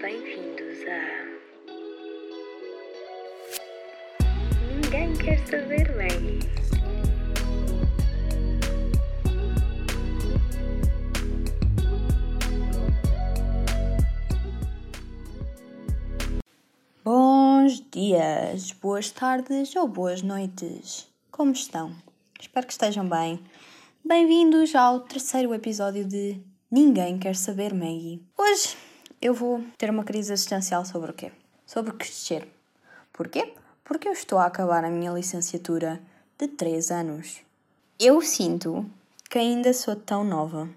Bem-vindos a. Ninguém quer saber, Maggie. Bons dias, boas tardes ou boas noites. Como estão? Espero que estejam bem. Bem-vindos ao terceiro episódio de Ninguém Quer Saber Maggie. Hoje eu vou ter uma crise existencial sobre o quê? Sobre crescer. Porquê? Porque eu estou a acabar a minha licenciatura de 3 anos. Eu sinto que ainda sou tão nova,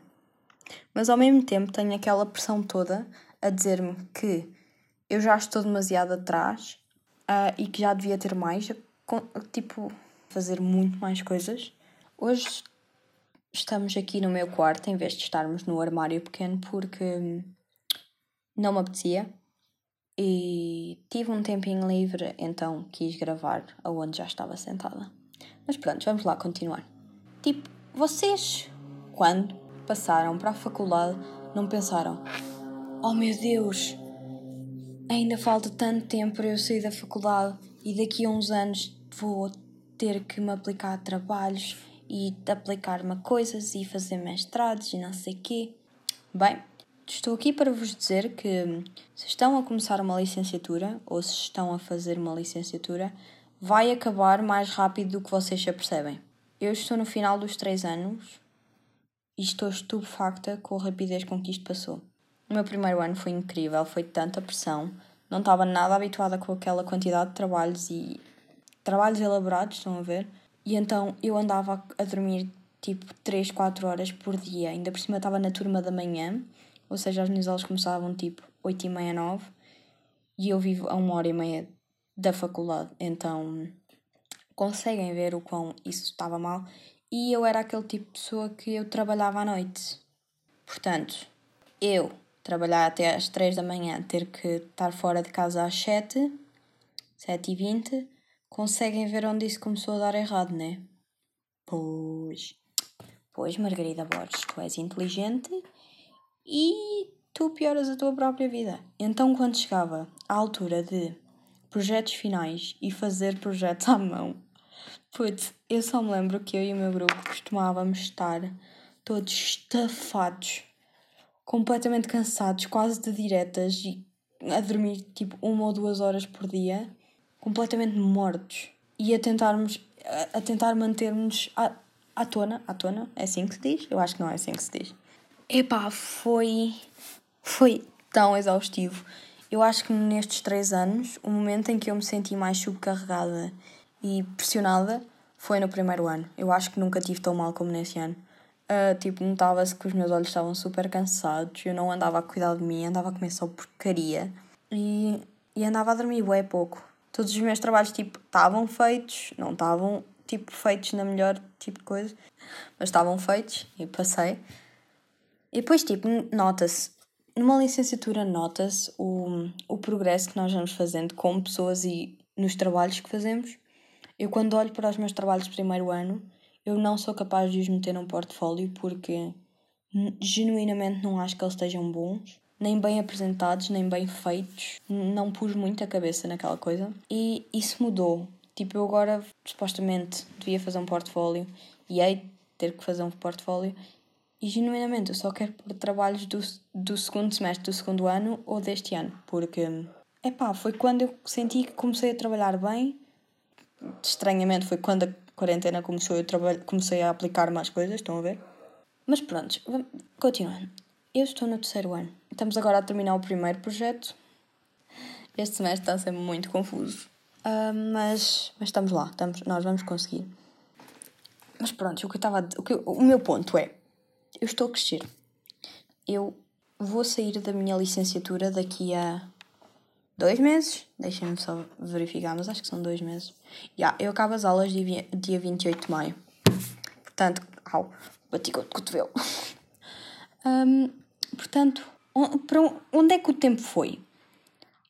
mas ao mesmo tempo tenho aquela pressão toda a dizer-me que eu já estou demasiado atrás uh, e que já devia ter mais, tipo, fazer muito mais coisas. Hoje estamos aqui no meu quarto em vez de estarmos no armário pequeno porque não me apetecia e tive um tempinho livre, então quis gravar aonde já estava sentada. Mas pronto, vamos lá continuar. Tipo, vocês, quando passaram para a faculdade, não pensaram: Oh meu Deus, ainda falta tanto tempo para eu sair da faculdade e daqui a uns anos vou ter que me aplicar a trabalhos e aplicar-me a coisas e fazer mestrados e não sei quê. Bem, estou aqui para vos dizer que se estão a começar uma licenciatura ou se estão a fazer uma licenciatura, vai acabar mais rápido do que vocês se apercebem. Eu estou no final dos três anos e estou estupefacta com a rapidez com que isto passou. O meu primeiro ano foi incrível, foi tanta pressão, não estava nada habituada com aquela quantidade de trabalhos e trabalhos elaborados, estão a ver? E então eu andava a dormir tipo 3, 4 horas por dia. Ainda por cima estava na turma da manhã, ou seja, as minhas aulas começavam tipo 8 e meia, 9 e eu vivo a uma hora e meia da faculdade. Então conseguem ver o quão isso estava mal. E eu era aquele tipo de pessoa que eu trabalhava à noite. Portanto, eu trabalhar até às 3 da manhã, ter que estar fora de casa às 7, 7 e 20, conseguem ver onde isso começou a dar errado, né? Pois. Pois, Margarida Borges, tu és inteligente e tu pioras a tua própria vida. Então, quando chegava à altura de projetos finais e fazer projetos à mão, putz, eu só me lembro que eu e o meu grupo costumávamos estar todos estafados completamente cansados, quase de diretas e a dormir tipo uma ou duas horas por dia, completamente mortos e a tentarmos a, tentar mantermos à, à tona, à tona, é assim que se diz? Eu acho que não é assim que se diz. Epá, foi foi tão exaustivo. Eu acho que nestes três anos, o momento em que eu me senti mais subcarregada e pressionada foi no primeiro ano. Eu acho que nunca tive tão mal como nesse ano. Uh, tipo, notava-se que os meus olhos estavam super cansados, eu não andava a cuidar de mim, andava a comer só porcaria e, e andava a dormir bué pouco. Todos os meus trabalhos, tipo, estavam feitos, não estavam, tipo, feitos na melhor tipo de coisa, mas estavam feitos e passei. E depois, tipo, nota-se, numa licenciatura nota-se o, o progresso que nós vamos fazendo com pessoas e nos trabalhos que fazemos. Eu quando olho para os meus trabalhos de primeiro ano, eu não sou capaz de os meter num portfólio porque genuinamente não acho que eles estejam bons, nem bem apresentados, nem bem feitos. Não pus muita cabeça naquela coisa. E isso mudou. Tipo, eu agora supostamente devia fazer um portfólio e hei ter que fazer um portfólio. E genuinamente eu só quero pôr trabalhos do, do segundo semestre do segundo ano ou deste ano. Porque, epá, foi quando eu senti que comecei a trabalhar bem. Estranhamente foi quando a quarentena começou, eu comecei a aplicar mais coisas, estão a ver? Mas pronto, continuando. Eu estou no terceiro ano. Estamos agora a terminar o primeiro projeto. Este semestre está a ser muito confuso. Uh, mas, mas estamos lá, estamos, nós vamos conseguir. Mas pronto, o que eu estava o, que, o meu ponto é: eu estou a crescer. Eu vou sair da minha licenciatura daqui a dois meses. Deixem-me só verificar, mas acho que são dois meses. Yeah, eu acabo as aulas dia, dia 28 de maio. Portanto, au, bati com o cotovelo. um, portanto, para onde é que o tempo foi?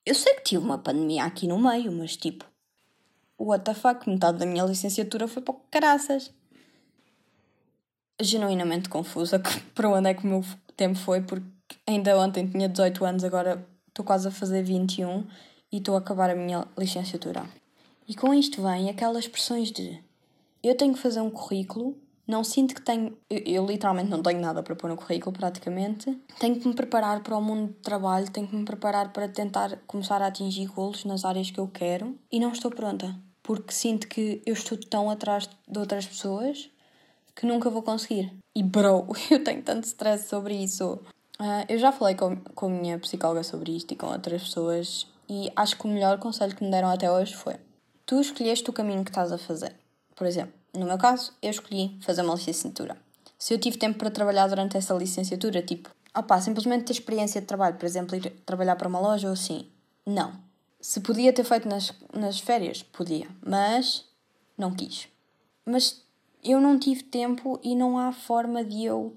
Eu sei que tive uma pandemia aqui no meio, mas tipo, what the fuck, metade da minha licenciatura foi para caraças. Genuinamente confusa para onde é que o meu tempo foi, porque ainda ontem tinha 18 anos, agora estou quase a fazer 21 e estou a acabar a minha licenciatura. E com isto vem aquelas pressões de eu tenho que fazer um currículo, não sinto que tenho. Eu, eu, literalmente não tenho nada para pôr no currículo, praticamente. Tenho que me preparar para o mundo de trabalho, tenho que me preparar para tentar começar a atingir golos nas áreas que eu quero e não estou pronta. Porque sinto que eu estou tão atrás de outras pessoas que nunca vou conseguir. E bro, eu tenho tanto stress sobre isso. Uh, eu já falei com, com a minha psicóloga sobre isto e com outras pessoas e acho que o melhor conselho que me deram até hoje foi tu escolheste o caminho que estás a fazer. Por exemplo, no meu caso, eu escolhi fazer uma licenciatura. Se eu tive tempo para trabalhar durante essa licenciatura, tipo, opá, simplesmente ter experiência de trabalho, por exemplo, ir trabalhar para uma loja ou assim, não. Se podia ter feito nas, nas férias, podia, mas não quis. Mas eu não tive tempo e não há forma de eu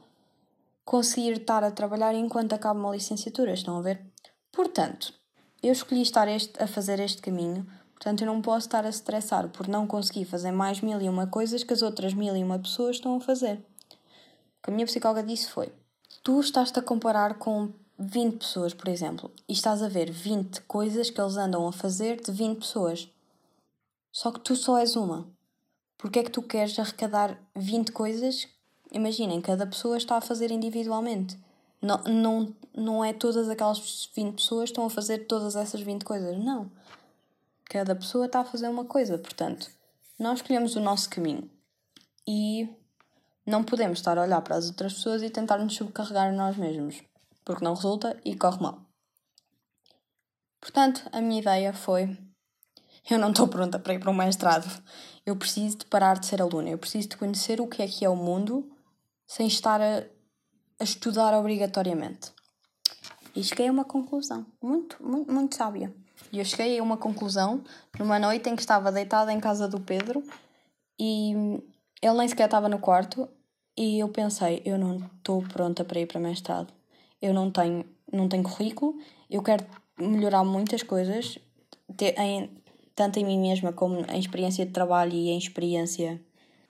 conseguir estar a trabalhar enquanto acabo uma licenciatura, estão a ver? Portanto, eu escolhi estar este, a fazer este caminho Portanto, eu não posso estar a estressar por não conseguir fazer mais mil e uma coisas que as outras mil e uma pessoas estão a fazer. O que a minha psicóloga disse foi: tu estás-te a comparar com 20 pessoas, por exemplo, e estás a ver 20 coisas que eles andam a fazer de 20 pessoas. Só que tu só és uma. Porque é que tu queres arrecadar 20 coisas? Imaginem, cada pessoa está a fazer individualmente. Não, não, não é todas aquelas 20 pessoas estão a fazer todas essas 20 coisas. Não. Cada pessoa está a fazer uma coisa, portanto, nós escolhemos o nosso caminho e não podemos estar a olhar para as outras pessoas e tentar nos subcarregar a nós mesmos, porque não resulta e corre mal. Portanto, a minha ideia foi: eu não estou pronta para ir para um mestrado. Eu preciso de parar de ser aluna, eu preciso de conhecer o que é que é o mundo sem estar a, a estudar obrigatoriamente. E cheguei a uma conclusão muito, muito, muito sábia. E eu cheguei a uma conclusão numa noite em que estava deitada em casa do Pedro e ele nem sequer estava no quarto e eu pensei, eu não estou pronta para ir para mestrado. Eu não tenho, não tenho currículo, eu quero melhorar muitas coisas, em, tanto em mim mesma como em experiência de trabalho e em experiência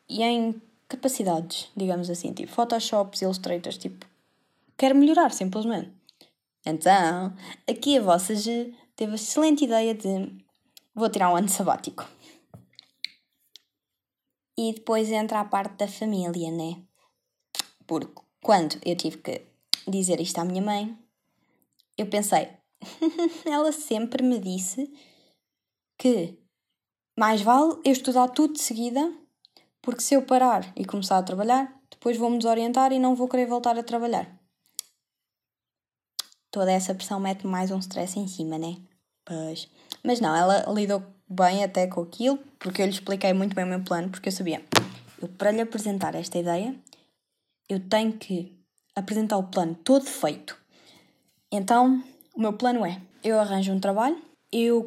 e em capacidades, digamos assim, tipo Photoshops, Illustrators, tipo, quero melhorar simplesmente. Então, aqui a vossa teve a excelente ideia de vou tirar um ano sabático. E depois entra a parte da família, né? Porque quando eu tive que dizer isto à minha mãe, eu pensei, ela sempre me disse que mais vale eu estudar tudo de seguida, porque se eu parar e começar a trabalhar, depois vou-me desorientar e não vou querer voltar a trabalhar toda essa pressão mete mais um stress em cima, né? Pois. Mas não, ela lidou bem até com aquilo, porque eu lhe expliquei muito bem o meu plano, porque eu sabia, eu para lhe apresentar esta ideia, eu tenho que apresentar o plano todo feito. Então, o meu plano é: eu arranjo um trabalho, eu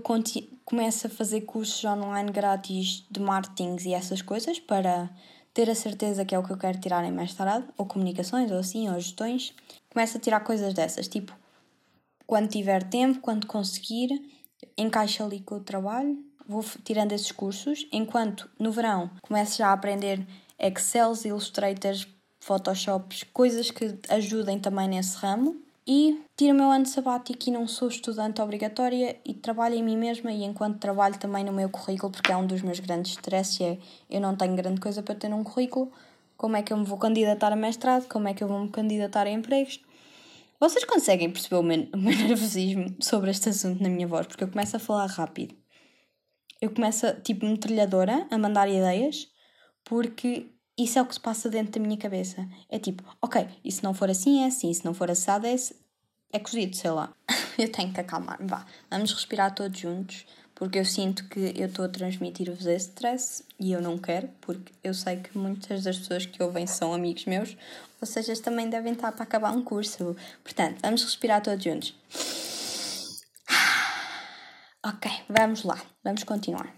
começo a fazer cursos online grátis de marketing e essas coisas para ter a certeza que é o que eu quero tirar em mestrado, ou comunicações, ou assim, ou gestões. Começo a tirar coisas dessas, tipo quando tiver tempo, quando conseguir, encaixa ali com o trabalho, vou tirando esses cursos, enquanto no verão começo já a aprender Excel, Illustrators, Photoshops, coisas que ajudem também nesse ramo. E tiro o meu ano sabático e não sou estudante obrigatória e trabalho em mim mesma e enquanto trabalho também no meu currículo, porque é um dos meus grandes stresses, é eu não tenho grande coisa para ter num currículo, como é que eu me vou candidatar a mestrado, como é que eu vou me candidatar a empregos. Vocês conseguem perceber o meu, o meu nervosismo sobre este assunto na minha voz? Porque eu começo a falar rápido. Eu começo, tipo, metralhadora, a mandar ideias, porque isso é o que se passa dentro da minha cabeça. É tipo, ok, e se não for assim é assim, se não for assado é, é cozido, sei lá. eu tenho que acalmar-me, vá. Vamos respirar todos juntos, porque eu sinto que eu estou a transmitir-vos esse stress e eu não quero, porque eu sei que muitas das pessoas que ouvem são amigos meus, ou seja, também devem estar para acabar um curso. Portanto, vamos respirar todos juntos. Ok, vamos lá, vamos continuar.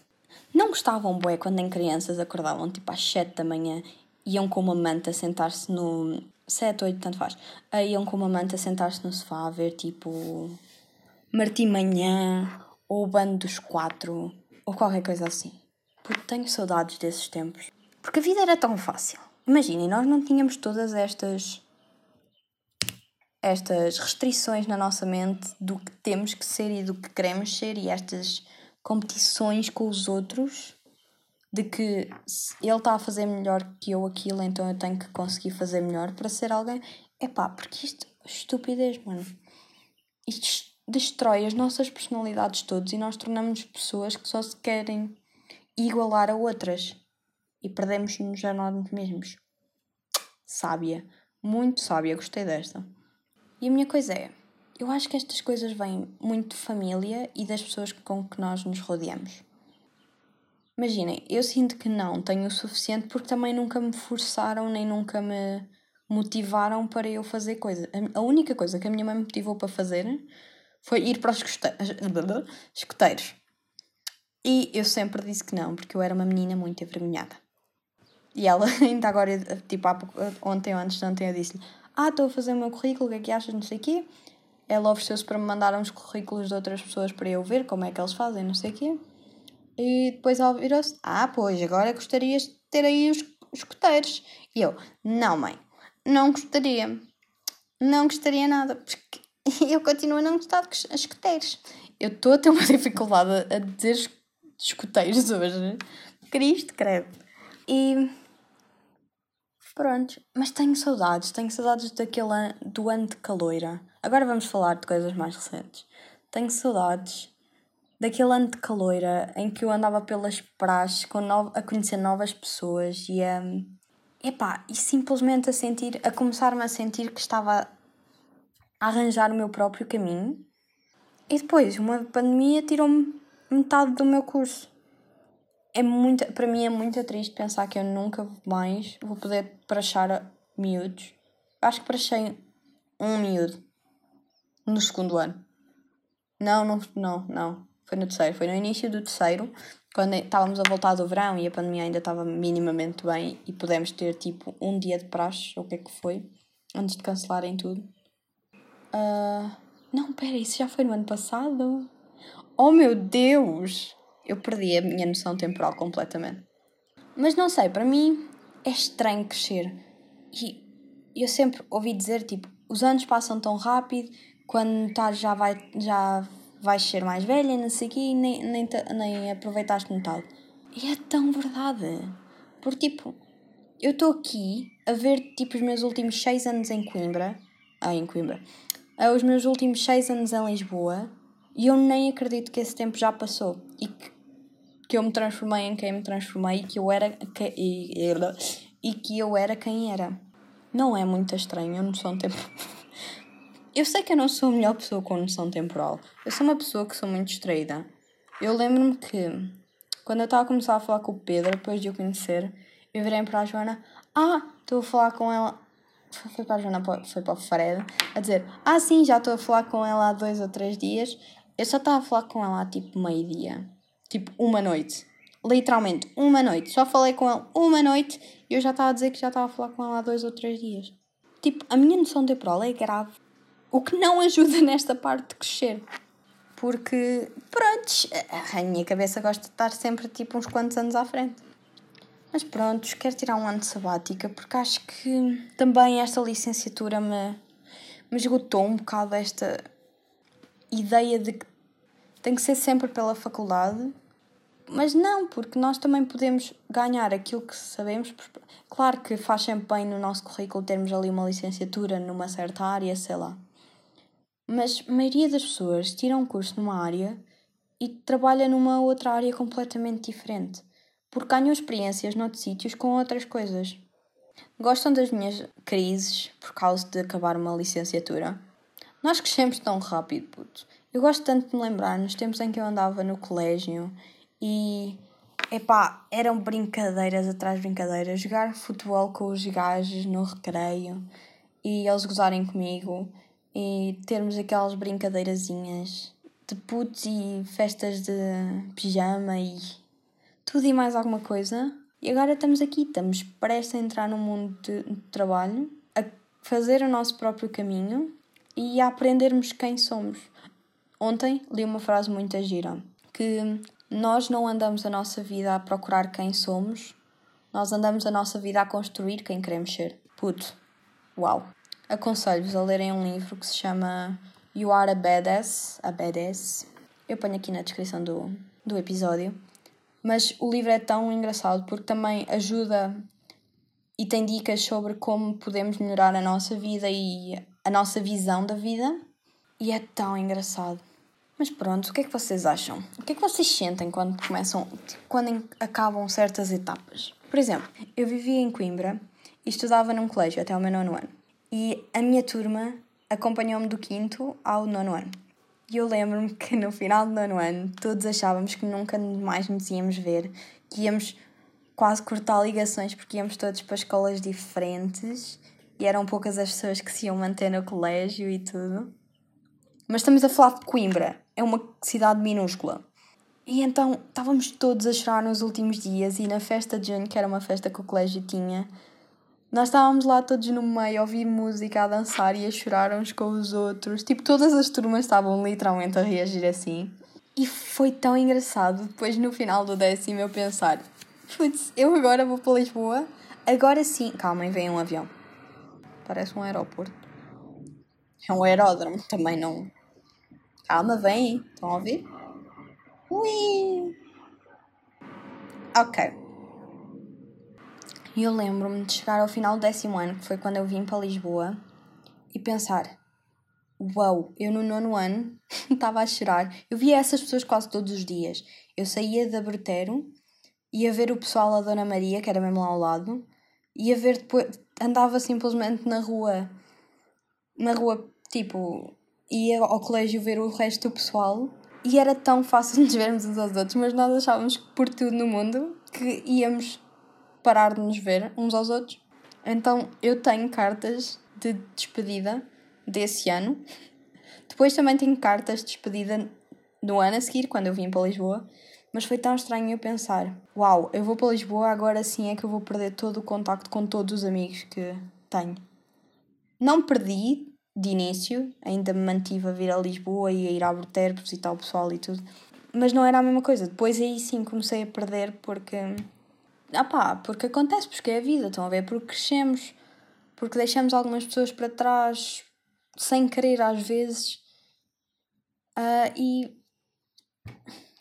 Não gostavam bué quando em crianças acordavam tipo às 7 da manhã, iam com uma manta sentar-se no. 7, 8, tanto faz. Iam com uma manta sentar-se no sofá a ver tipo. Martim Manhã ou o Bando dos Quatro ou qualquer coisa assim. Porque tenho saudades desses tempos. Porque a vida era tão fácil. Imaginem, nós não tínhamos todas estas estas restrições na nossa mente do que temos que ser e do que queremos ser e estas competições com os outros de que ele está a fazer melhor que eu aquilo, então eu tenho que conseguir fazer melhor para ser alguém. É pá, porque isto é estupidez, mano. Isto destrói as nossas personalidades todas e nós tornamos pessoas que só se querem igualar a outras e perdemos-nos a nós mesmos. Sábia, muito sábia, gostei desta. E a minha coisa é, eu acho que estas coisas vêm muito de família e das pessoas com que nós nos rodeamos. Imaginem, eu sinto que não tenho o suficiente porque também nunca me forçaram nem nunca me motivaram para eu fazer coisa. A única coisa que a minha mãe me motivou para fazer foi ir para os escuteiros. E eu sempre disse que não, porque eu era uma menina muito envergonhada. E ela, ainda agora, tipo, ontem ou antes de ontem, eu disse-lhe: Ah, estou a fazer o meu currículo, o que é que achas? Não sei o quê. Ela ofereceu-se para me mandar uns currículos de outras pessoas para eu ver como é que eles fazem, não sei o quê. E depois ela virou-se: Ah, pois, agora gostarias de ter aí os escuteiros. E eu: Não, mãe, não gostaria. Não gostaria nada, porque eu continuo a não gostar de escuteiros. Eu estou a ter uma dificuldade a dizer escuteiros hoje. Cristo, credo. E. Pronto, mas tenho saudades, tenho saudades daquele an do ano de caloira. Agora vamos falar de coisas mais recentes. Tenho saudades daquele ano de caloira em que eu andava pelas no... a conhecer novas pessoas e a. Epá, e simplesmente a sentir, a começar-me a sentir que estava a arranjar o meu próprio caminho. E depois, uma pandemia tirou-me metade do meu curso. É muito, para mim é muito triste pensar que eu nunca mais vou poder prachar miúdos. Acho que prachei um miúdo no segundo ano. Não, não, não, não. Foi no terceiro. Foi no início do terceiro, quando estávamos a voltar do verão e a pandemia ainda estava minimamente bem e pudemos ter tipo um dia de praxe, ou o que é que foi, antes de cancelarem tudo. Uh, não, pera, isso já foi no ano passado? Oh meu Deus! Eu perdi a minha noção temporal completamente. Mas não sei, para mim é estranho crescer. E eu sempre ouvi dizer, tipo, os anos passam tão rápido, quando estás já, vai, já vais ser mais velha, não sei o quê, e nem, nem, nem aproveitaste metade. E é tão verdade. Porque, tipo, eu estou aqui a ver, tipo, os meus últimos seis anos em Coimbra. Ah, em Coimbra. Ah, os meus últimos seis anos em Lisboa. E eu nem acredito que esse tempo já passou. E que, que eu me transformei em quem me transformei e que eu era... Que, e, e que eu era quem era. Não é muito estranho, eu não sou um tempo... Eu sei que eu não sou a melhor pessoa com noção temporal. Eu sou uma pessoa que sou muito distraída. Eu lembro-me que, quando eu estava a começar a falar com o Pedro, depois de o conhecer, eu virei para a Joana: Ah, estou a falar com ela. Foi para a Joana, foi para o Fred, a dizer: Ah, sim, já estou a falar com ela há dois ou três dias. Eu só estava a falar com ela há tipo meio-dia. Tipo, uma noite. Literalmente, uma noite. Só falei com ela uma noite e eu já estava a dizer que já estava a falar com ela há dois ou três dias. Tipo, a minha noção temporal é grave. O que não ajuda nesta parte de crescer. Porque, pronto, a minha cabeça gosta de estar sempre tipo uns quantos anos à frente. Mas pronto, quero tirar um ano de sabática porque acho que também esta licenciatura me, me esgotou um bocado esta ideia de que tem que ser sempre pela faculdade. Mas não, porque nós também podemos ganhar aquilo que sabemos. Claro que faz sempre bem no nosso currículo termos ali uma licenciatura numa certa área, sei lá. Mas a maioria das pessoas tira um curso numa área e trabalha numa outra área completamente diferente, porque ganham experiências noutros sítios com outras coisas. Gostam das minhas crises por causa de acabar uma licenciatura? Nós crescemos tão rápido, puto. Eu gosto tanto de me lembrar nos tempos em que eu andava no colégio e epá, eram brincadeiras atrás de brincadeiras, jogar futebol com os gajos no recreio e eles gozarem comigo e termos aquelas brincadeirazinhas de putos e festas de pijama e tudo e mais alguma coisa. E agora estamos aqui, estamos prestes a entrar no mundo de, de trabalho, a fazer o nosso próprio caminho e a aprendermos quem somos. Ontem li uma frase muito gira, que nós não andamos a nossa vida a procurar quem somos, nós andamos a nossa vida a construir quem queremos ser. Puto, uau! Aconselho-vos a lerem um livro que se chama You Are a Badass, a Badass. Eu ponho aqui na descrição do, do episódio. Mas o livro é tão engraçado porque também ajuda e tem dicas sobre como podemos melhorar a nossa vida e a nossa visão da vida. E é tão engraçado. Mas pronto, o que é que vocês acham? O que é que vocês sentem quando começam, quando acabam certas etapas? Por exemplo, eu vivia em Coimbra e estudava num colégio até o meu nono ano. E a minha turma acompanhou-me do quinto ao nono ano. E eu lembro-me que no final do nono ano todos achávamos que nunca mais nos íamos ver, que íamos quase cortar ligações porque íamos todos para escolas diferentes e eram poucas as pessoas que se iam manter no colégio e tudo. Mas estamos a falar de Coimbra, é uma cidade minúscula. E então estávamos todos a chorar nos últimos dias e na festa de junho, que era uma festa que o colégio tinha, nós estávamos lá todos no meio a ouvir música, a dançar e a chorar uns com os outros. Tipo, todas as turmas estavam literalmente a reagir assim. E foi tão engraçado depois no final do décimo eu pensar: putz, eu agora vou para Lisboa, agora sim. Calma, vem um avião. Parece um aeroporto. É um aeródromo, também não. Calma, vem. Estão a ouvir? Ui! Ok. E eu lembro-me de chegar ao final do décimo ano, que foi quando eu vim para Lisboa, e pensar: Uau, eu no nono ano estava a chorar. Eu via essas pessoas quase todos os dias. Eu saía da Bertero, ia ver o pessoal da Dona Maria, que era mesmo lá ao lado, ia ver depois. Andava simplesmente na rua, na rua, tipo, ia ao colégio ver o resto do pessoal. E era tão fácil nos vermos uns aos outros, mas nós achávamos que por tudo no mundo que íamos parar de nos ver uns aos outros. Então eu tenho cartas de despedida desse ano. Depois também tenho cartas de despedida no ano a seguir, quando eu vim para Lisboa. Mas foi tão estranho eu pensar: uau, eu vou para Lisboa, agora sim é que eu vou perder todo o contacto com todos os amigos que tenho. Não perdi de início, ainda me mantive a vir a Lisboa e a ir à Berter visitar o pessoal e tudo, mas não era a mesma coisa. Depois aí sim comecei a perder porque ah pá, porque acontece, porque é a vida, estão a ver? Porque crescemos, porque deixamos algumas pessoas para trás sem querer às vezes uh, e,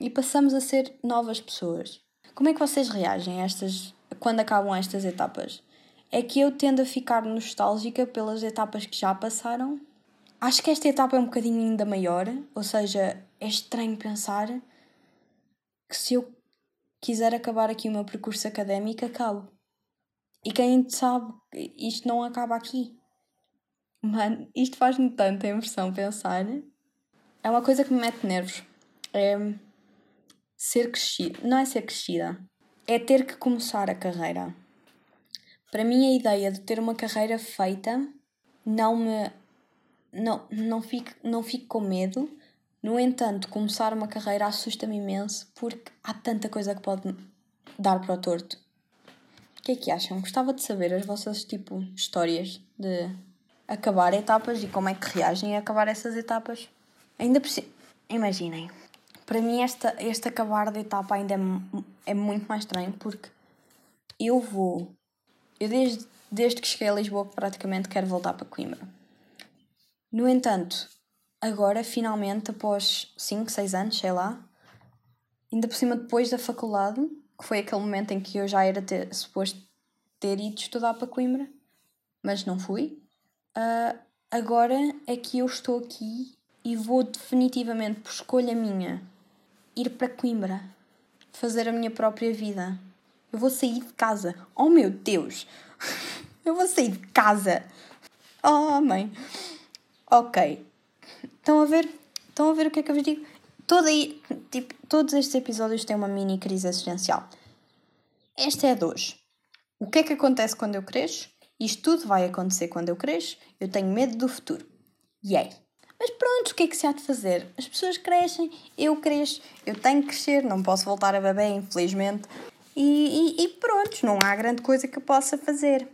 e passamos a ser novas pessoas. Como é que vocês reagem a estas, quando acabam estas etapas? É que eu tendo a ficar nostálgica pelas etapas que já passaram. Acho que esta etapa é um bocadinho ainda maior, ou seja, é estranho pensar que se eu quiser acabar aqui o meu percurso académico, acabo. E quem sabe, isto não acaba aqui. Mano, isto faz-me tanta impressão pensar. É uma coisa que me mete nervos. É ser crescida. Não é ser crescida. É ter que começar a carreira. Para mim, a ideia de ter uma carreira feita não me. Não, não, fico, não fico com medo, no entanto, começar uma carreira assusta-me imenso porque há tanta coisa que pode dar para o torto. O que é que acham? Gostava de saber as vossas tipo histórias de acabar etapas e como é que reagem a acabar essas etapas. Ainda preciso. Imaginem, para mim esta, este acabar de etapa ainda é, é muito mais estranho porque eu vou. Eu desde, desde que cheguei a Lisboa praticamente quero voltar para Coimbra. No entanto, agora, finalmente, após 5, 6 anos, sei lá, ainda por cima depois da faculdade, que foi aquele momento em que eu já era ter, suposto ter ido estudar para Coimbra, mas não fui. Uh, agora é que eu estou aqui e vou definitivamente, por escolha minha, ir para Coimbra, fazer a minha própria vida. Eu vou sair de casa. Oh meu Deus! Eu vou sair de casa! Oh, mãe! Ok, Estão a ver? Estão a ver o que é que eu vos digo? Todo aí, tipo, todos estes episódios têm uma mini crise existencial. Esta é a de hoje. O que é que acontece quando eu cresço? Isto tudo vai acontecer quando eu cresço. Eu tenho medo do futuro. Yay! Mas pronto, o que é que se há de fazer? As pessoas crescem, eu cresço, eu tenho que crescer, não posso voltar a bebê, infelizmente. E, e, e pronto, não há grande coisa que eu possa fazer.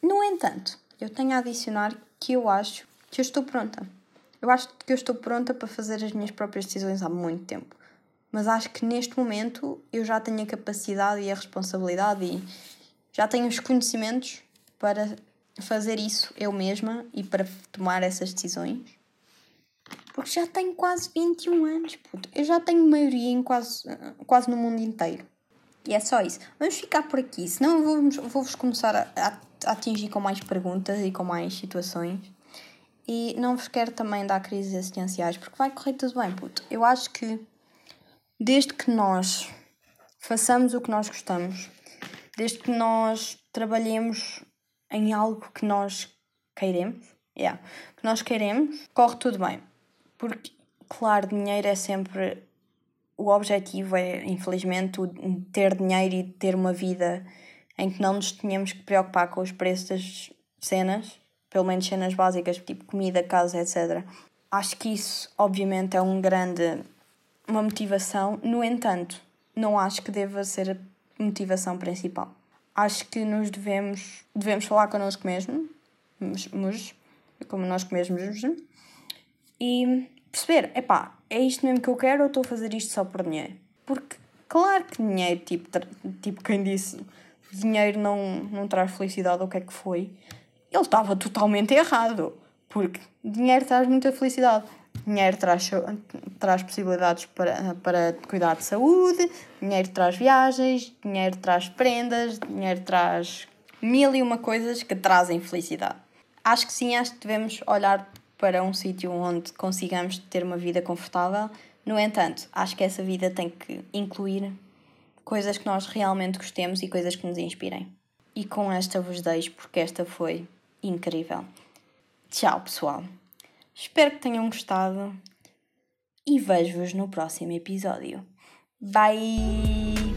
No entanto, eu tenho a adicionar que eu acho que eu estou pronta. Eu acho que eu estou pronta para fazer as minhas próprias decisões há muito tempo. Mas acho que neste momento eu já tenho a capacidade e a responsabilidade e já tenho os conhecimentos para fazer isso eu mesma e para tomar essas decisões. Porque já tenho quase 21 anos, puto. Eu já tenho maioria em quase, quase no mundo inteiro. E é só isso. Vamos ficar por aqui, senão vou-vos vou começar a, a, atingir com mais perguntas e com mais situações. E não vos quero também dar crises existenciais, porque vai correr tudo bem, puto. Eu acho que desde que nós façamos o que nós gostamos, desde que nós trabalhemos em algo que nós queremos, yeah, que nós queremos, corre tudo bem. Porque, claro, dinheiro é sempre o objetivo, é infelizmente ter dinheiro e ter uma vida em que não nos tenhamos que preocupar com os preços das cenas, pelo menos cenas básicas, tipo comida, casa, etc. Acho que isso, obviamente, é um grande uma motivação. No entanto, não acho que deva ser a motivação principal. Acho que nos devemos devemos falar connosco mesmo, como nós mesmos, e perceber, epá, é isto mesmo que eu quero ou estou a fazer isto só por dinheiro? Porque, claro que dinheiro, tipo, tipo quem disse, dinheiro não, não traz felicidade, ou o que é que foi, ele estava totalmente errado. Porque dinheiro traz muita felicidade. Dinheiro traz, traz possibilidades para, para cuidar de saúde, dinheiro traz viagens, dinheiro traz prendas, dinheiro traz mil e uma coisas que trazem felicidade. Acho que sim, acho que devemos olhar para um sítio onde consigamos ter uma vida confortável. No entanto, acho que essa vida tem que incluir coisas que nós realmente gostemos e coisas que nos inspirem. E com esta vos deixo, porque esta foi incrível. Tchau, pessoal. Espero que tenham gostado e vejo-vos no próximo episódio. Bye!